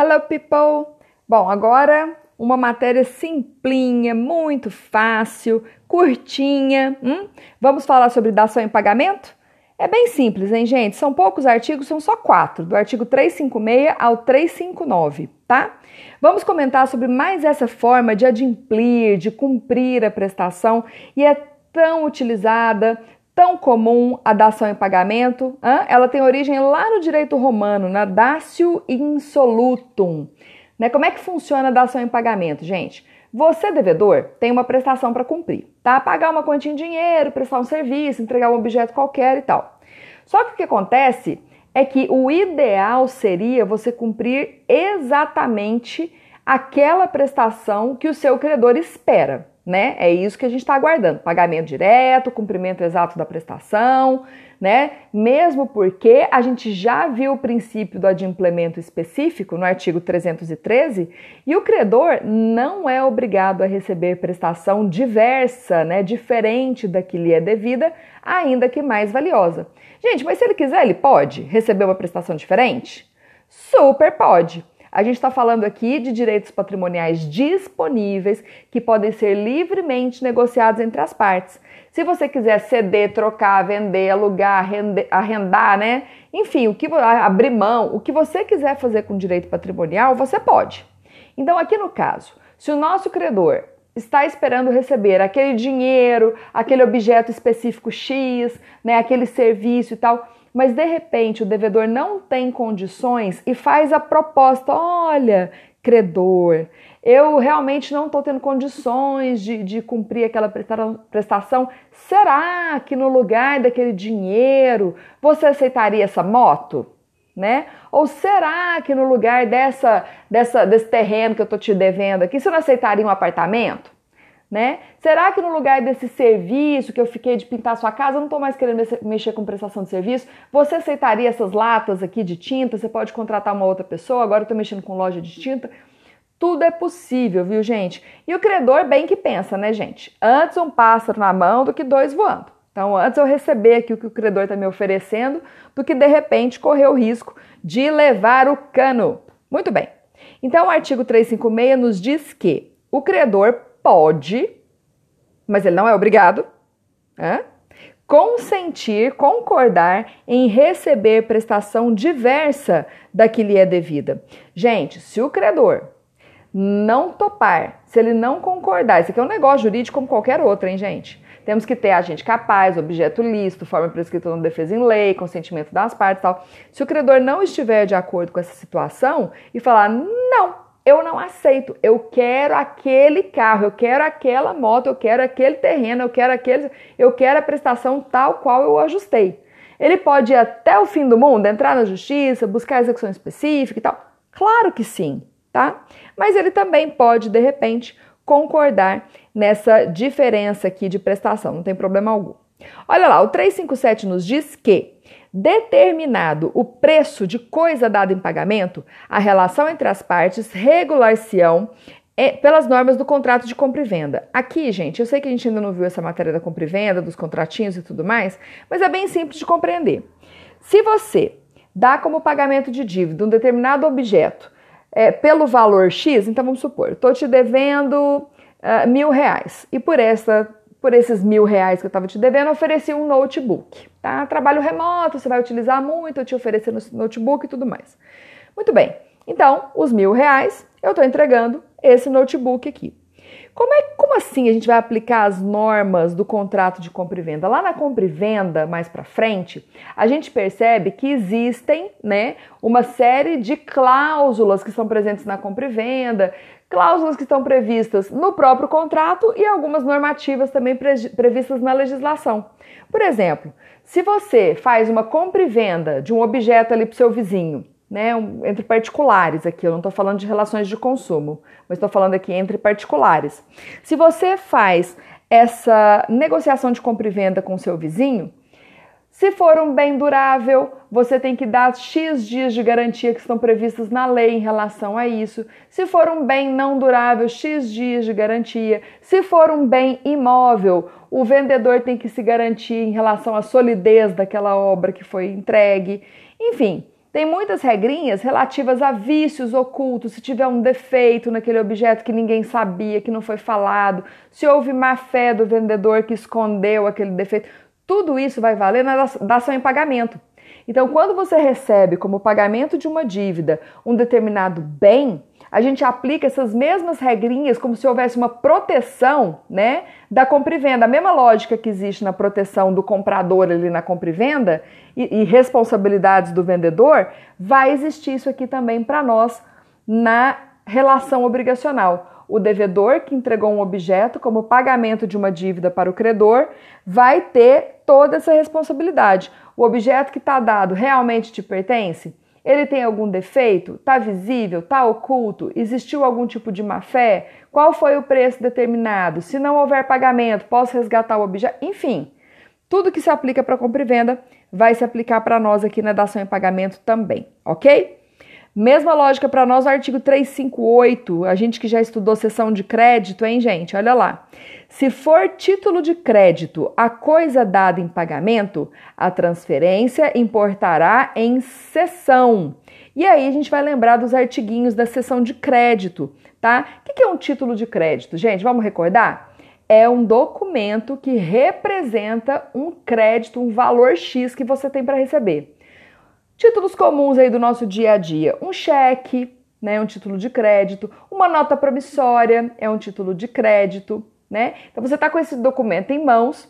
Hello, people! Bom, agora uma matéria simplinha, muito fácil, curtinha. Hum? Vamos falar sobre dação em pagamento? É bem simples, hein, gente? São poucos artigos, são só quatro, do artigo 356 ao 359, tá? Vamos comentar sobre mais essa forma de adimplir, de cumprir a prestação e é tão utilizada tão comum a dação em pagamento, hein? ela tem origem lá no direito romano, na datio insolutum. Né? Como é que funciona a dação em pagamento, gente? Você, devedor, tem uma prestação para cumprir, tá? Pagar uma quantia em dinheiro, prestar um serviço, entregar um objeto qualquer e tal. Só que o que acontece é que o ideal seria você cumprir exatamente aquela prestação que o seu credor espera né? É isso que a gente está aguardando: pagamento direto, cumprimento exato da prestação, né? Mesmo porque a gente já viu o princípio do adimplemento específico no artigo 313 e o credor não é obrigado a receber prestação diversa, né? Diferente da que lhe é devida, ainda que mais valiosa. Gente, mas se ele quiser, ele pode receber uma prestação diferente? Super pode. A gente está falando aqui de direitos patrimoniais disponíveis que podem ser livremente negociados entre as partes. Se você quiser ceder, trocar, vender, alugar, arrendar, né? Enfim, o que abrir mão, o que você quiser fazer com direito patrimonial, você pode. Então, aqui no caso, se o nosso credor está esperando receber aquele dinheiro, aquele objeto específico X, né, aquele serviço e tal, mas de repente o devedor não tem condições e faz a proposta: olha, credor, eu realmente não estou tendo condições de, de cumprir aquela prestação. Será que no lugar daquele dinheiro você aceitaria essa moto? Né? Ou será que no lugar dessa, dessa, desse terreno que eu estou te devendo aqui, você não aceitaria um apartamento? Né? Será que no lugar desse serviço que eu fiquei de pintar sua casa, eu não estou mais querendo mexer com prestação de serviço? Você aceitaria essas latas aqui de tinta? Você pode contratar uma outra pessoa? Agora eu estou mexendo com loja de tinta. Tudo é possível, viu, gente? E o credor bem que pensa, né, gente? Antes um pássaro na mão do que dois voando. Então, antes eu receber aqui o que o credor está me oferecendo, do que de repente correr o risco de levar o cano. Muito bem. Então, o artigo 356 nos diz que o credor pode, mas ele não é obrigado, é? consentir, concordar em receber prestação diversa da que lhe é devida. Gente, se o credor não topar, se ele não concordar, isso aqui é um negócio jurídico como qualquer outro, hein, gente? Temos que ter agente capaz, objeto lícito, forma prescrita na defesa em lei, consentimento das partes tal. Se o credor não estiver de acordo com essa situação e falar, eu não aceito. Eu quero aquele carro, eu quero aquela moto, eu quero aquele terreno, eu quero aquele, eu quero a prestação tal qual eu ajustei. Ele pode ir até o fim do mundo, entrar na justiça, buscar execução específica e tal. Claro que sim, tá? Mas ele também pode, de repente, concordar nessa diferença aqui de prestação, não tem problema algum. Olha lá, o 357 nos diz que Determinado o preço de coisa dada em pagamento, a relação entre as partes regular-se-ão é, pelas normas do contrato de compra e venda. Aqui, gente, eu sei que a gente ainda não viu essa matéria da compra e venda, dos contratinhos e tudo mais, mas é bem simples de compreender. Se você dá como pagamento de dívida um determinado objeto é, pelo valor X, então vamos supor, estou te devendo uh, mil reais e por essa por esses mil reais que eu estava te devendo, ofereci um notebook, tá? Trabalho remoto, você vai utilizar muito, eu te oferecer no notebook e tudo mais. Muito bem, então, os mil reais, eu estou entregando esse notebook aqui. Como, é, como assim a gente vai aplicar as normas do contrato de compra e venda? Lá na compra e venda, mais para frente, a gente percebe que existem né, uma série de cláusulas que são presentes na compra e venda, cláusulas que estão previstas no próprio contrato e algumas normativas também pre previstas na legislação. Por exemplo, se você faz uma compra e venda de um objeto ali para o seu vizinho, né, entre particulares aqui, eu não estou falando de relações de consumo, mas estou falando aqui entre particulares. Se você faz essa negociação de compra e venda com seu vizinho, se for um bem durável, você tem que dar X dias de garantia que estão previstos na lei em relação a isso. Se for um bem não durável, X dias de garantia. Se for um bem imóvel, o vendedor tem que se garantir em relação à solidez daquela obra que foi entregue. Enfim, tem muitas regrinhas relativas a vícios ocultos, se tiver um defeito naquele objeto que ninguém sabia, que não foi falado, se houve má fé do vendedor que escondeu aquele defeito. Tudo isso vai valer na dação em pagamento. Então, quando você recebe como pagamento de uma dívida um determinado bem, a gente aplica essas mesmas regrinhas como se houvesse uma proteção, né, da compra e venda. A mesma lógica que existe na proteção do comprador ali na compra e venda e, e responsabilidades do vendedor, vai existir isso aqui também para nós na relação obrigacional. O devedor que entregou um objeto como pagamento de uma dívida para o credor vai ter toda essa responsabilidade. O objeto que está dado realmente te pertence? Ele tem algum defeito? Está visível? Está oculto? Existiu algum tipo de má fé? Qual foi o preço determinado? Se não houver pagamento, posso resgatar o objeto? Enfim, tudo que se aplica para compra e venda vai se aplicar para nós aqui na dação em pagamento também, ok? Mesma lógica para nós no artigo 358, a gente que já estudou sessão de crédito, hein, gente? Olha lá. Se for título de crédito a coisa dada em pagamento, a transferência importará em sessão. E aí a gente vai lembrar dos artiguinhos da sessão de crédito, tá? O que é um título de crédito? Gente, vamos recordar? É um documento que representa um crédito, um valor X que você tem para receber. Títulos comuns aí do nosso dia a dia: um cheque, né, um título de crédito, uma nota promissória é um título de crédito, né? Então você está com esse documento em mãos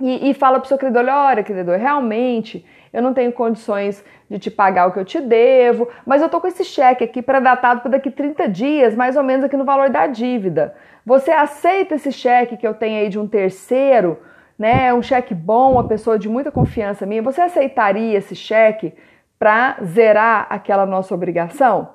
e, e fala para o seu credor: olha, credor, realmente eu não tenho condições de te pagar o que eu te devo, mas eu estou com esse cheque aqui para datado para daqui 30 dias, mais ou menos aqui no valor da dívida. Você aceita esse cheque que eu tenho aí de um terceiro né, um cheque bom, uma pessoa de muita confiança minha, você aceitaria esse cheque para zerar aquela nossa obrigação?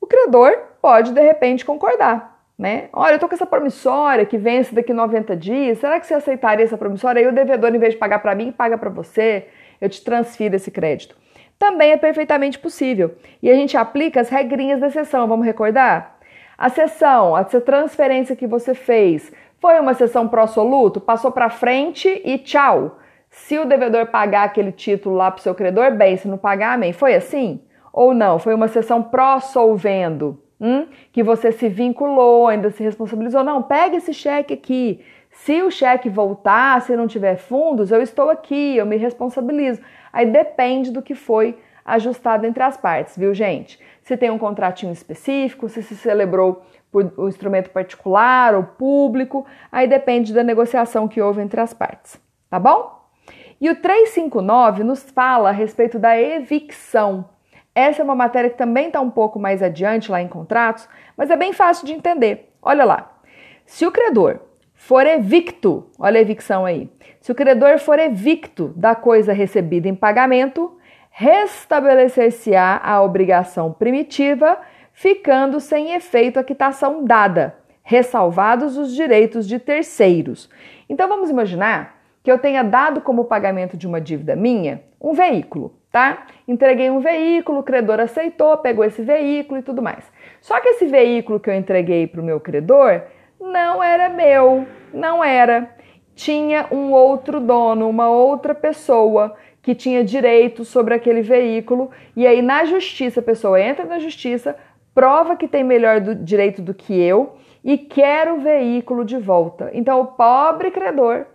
O credor pode de repente concordar, né? Olha, eu tô com essa promissória que vence daqui 90 dias, será que você aceitaria essa promissória? Aí o devedor, em vez de pagar para mim, paga para você, eu te transfiro esse crédito. Também é perfeitamente possível. E a gente aplica as regrinhas da sessão, vamos recordar? A sessão, a transferência que você fez, foi uma sessão pró-soluto, passou para frente e tchau. Se o devedor pagar aquele título lá para o seu credor, bem, se não pagar, amém. Foi assim? Ou não? Foi uma sessão pró-solvendo, hum? que você se vinculou, ainda se responsabilizou. Não, pega esse cheque aqui. Se o cheque voltar, se não tiver fundos, eu estou aqui, eu me responsabilizo. Aí depende do que foi ajustado entre as partes, viu, gente? Se tem um contratinho específico, se se celebrou por um instrumento particular ou público, aí depende da negociação que houve entre as partes, tá bom? E o 359 nos fala a respeito da evicção. Essa é uma matéria que também está um pouco mais adiante lá em contratos, mas é bem fácil de entender. Olha lá. Se o credor for evicto, olha a evicção aí. Se o credor for evicto da coisa recebida em pagamento, restabelecer-se-á a obrigação primitiva ficando sem efeito a quitação dada, ressalvados os direitos de terceiros. Então vamos imaginar que eu tenha dado como pagamento de uma dívida minha um veículo, tá? Entreguei um veículo, o credor aceitou, pegou esse veículo e tudo mais. Só que esse veículo que eu entreguei para o meu credor não era meu, não era. Tinha um outro dono, uma outra pessoa que tinha direito sobre aquele veículo, e aí na justiça a pessoa entra na justiça, prova que tem melhor do, direito do que eu e quer o veículo de volta. Então, o pobre credor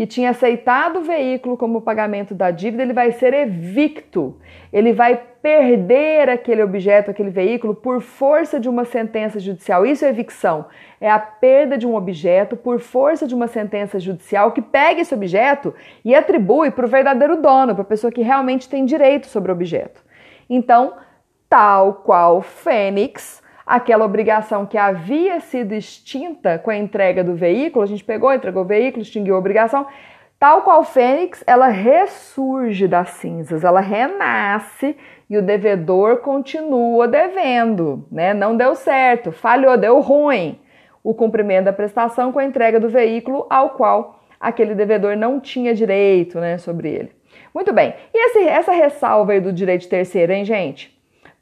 que tinha aceitado o veículo como pagamento da dívida, ele vai ser evicto. Ele vai perder aquele objeto, aquele veículo, por força de uma sentença judicial. Isso é evicção. É a perda de um objeto por força de uma sentença judicial que pega esse objeto e atribui para o verdadeiro dono, para a pessoa que realmente tem direito sobre o objeto. Então, tal qual Fênix, aquela obrigação que havia sido extinta com a entrega do veículo, a gente pegou, entregou o veículo, extinguiu a obrigação, tal qual Fênix, ela ressurge das cinzas, ela renasce e o devedor continua devendo, né? Não deu certo, falhou, deu ruim o cumprimento da prestação com a entrega do veículo ao qual aquele devedor não tinha direito, né, sobre ele. Muito bem. E esse, essa ressalva aí do direito terceiro, hein, gente?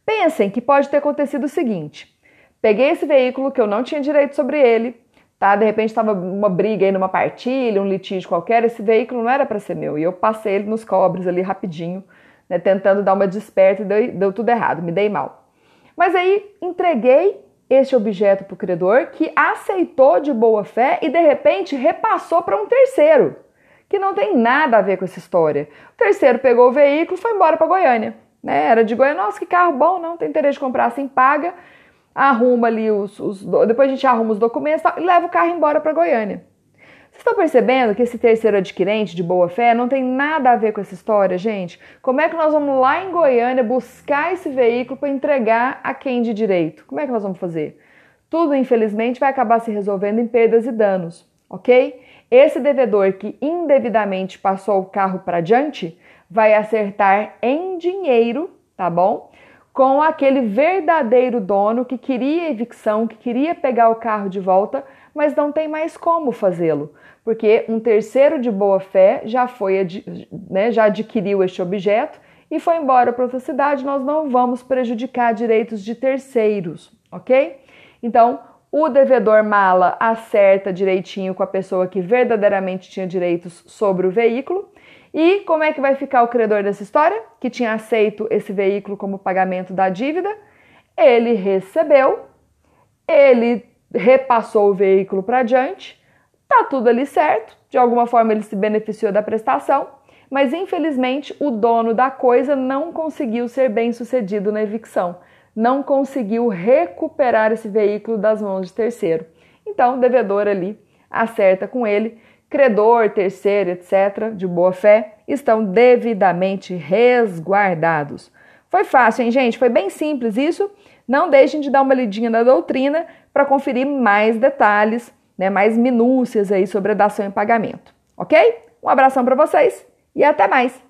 Pensem que pode ter acontecido o seguinte: peguei esse veículo que eu não tinha direito sobre ele, tá? De repente estava uma briga aí numa partilha, um litígio qualquer, esse veículo não era para ser meu e eu passei ele nos cobres ali rapidinho, né, tentando dar uma desperta e deu, deu tudo errado, me dei mal. Mas aí entreguei este objeto para o credor que aceitou de boa fé e de repente repassou para um terceiro, que não tem nada a ver com essa história. O terceiro pegou o veículo e foi embora para Goiânia. Né? Era de Goiânia, nossa, que carro bom, não tem interesse de comprar assim, paga, arruma ali os, os depois a gente arruma os documentos e leva o carro embora para Goiânia. Vocês estão percebendo que esse terceiro adquirente de boa fé não tem nada a ver com essa história, gente? Como é que nós vamos lá em Goiânia buscar esse veículo para entregar a quem de direito? Como é que nós vamos fazer? Tudo, infelizmente, vai acabar se resolvendo em perdas e danos, ok? Esse devedor que indevidamente passou o carro para diante vai acertar em dinheiro, tá bom? Com aquele verdadeiro dono que queria evicção, que queria pegar o carro de volta, mas não tem mais como fazê-lo, porque um terceiro de boa fé já foi né, já adquiriu este objeto e foi embora para outra cidade. Nós não vamos prejudicar direitos de terceiros, ok? Então, o devedor mala acerta direitinho com a pessoa que verdadeiramente tinha direitos sobre o veículo. E como é que vai ficar o credor dessa história, que tinha aceito esse veículo como pagamento da dívida? Ele recebeu, ele repassou o veículo para diante, tá tudo ali certo, de alguma forma ele se beneficiou da prestação, mas infelizmente o dono da coisa não conseguiu ser bem sucedido na evicção, não conseguiu recuperar esse veículo das mãos de terceiro. Então o devedor ali acerta com ele, credor, terceiro, etc., de boa fé, estão devidamente resguardados. Foi fácil, hein, gente? Foi bem simples isso. Não deixem de dar uma lidinha na doutrina para conferir mais detalhes, né, mais minúcias aí sobre a dação em pagamento, ok? Um abração para vocês e até mais!